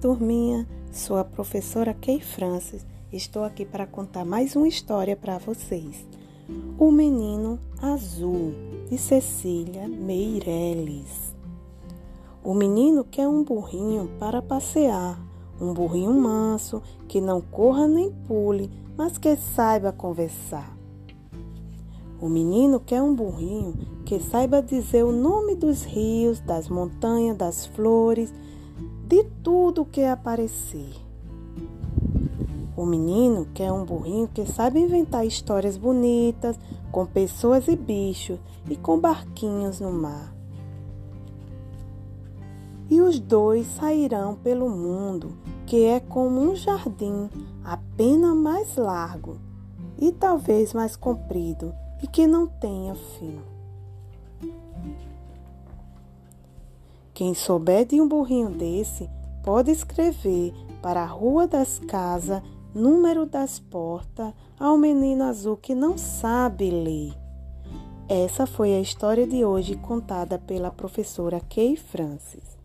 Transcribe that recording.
turminha, sou a professora Kay Francis. Estou aqui para contar mais uma história para vocês. O Menino Azul, de Cecília Meireles. O menino quer um burrinho para passear, um burrinho manso, que não corra nem pule, mas que saiba conversar. O menino quer um burrinho que saiba dizer o nome dos rios, das montanhas, das flores, de tudo que aparecer. O menino quer um burrinho que sabe inventar histórias bonitas com pessoas e bichos e com barquinhos no mar. E os dois sairão pelo mundo, que é como um jardim, apenas mais largo e talvez mais comprido e que não tenha fim. Quem souber de um burrinho desse, pode escrever para a Rua das Casas, número das portas, ao menino azul que não sabe ler. Essa foi a história de hoje contada pela professora Kay Francis.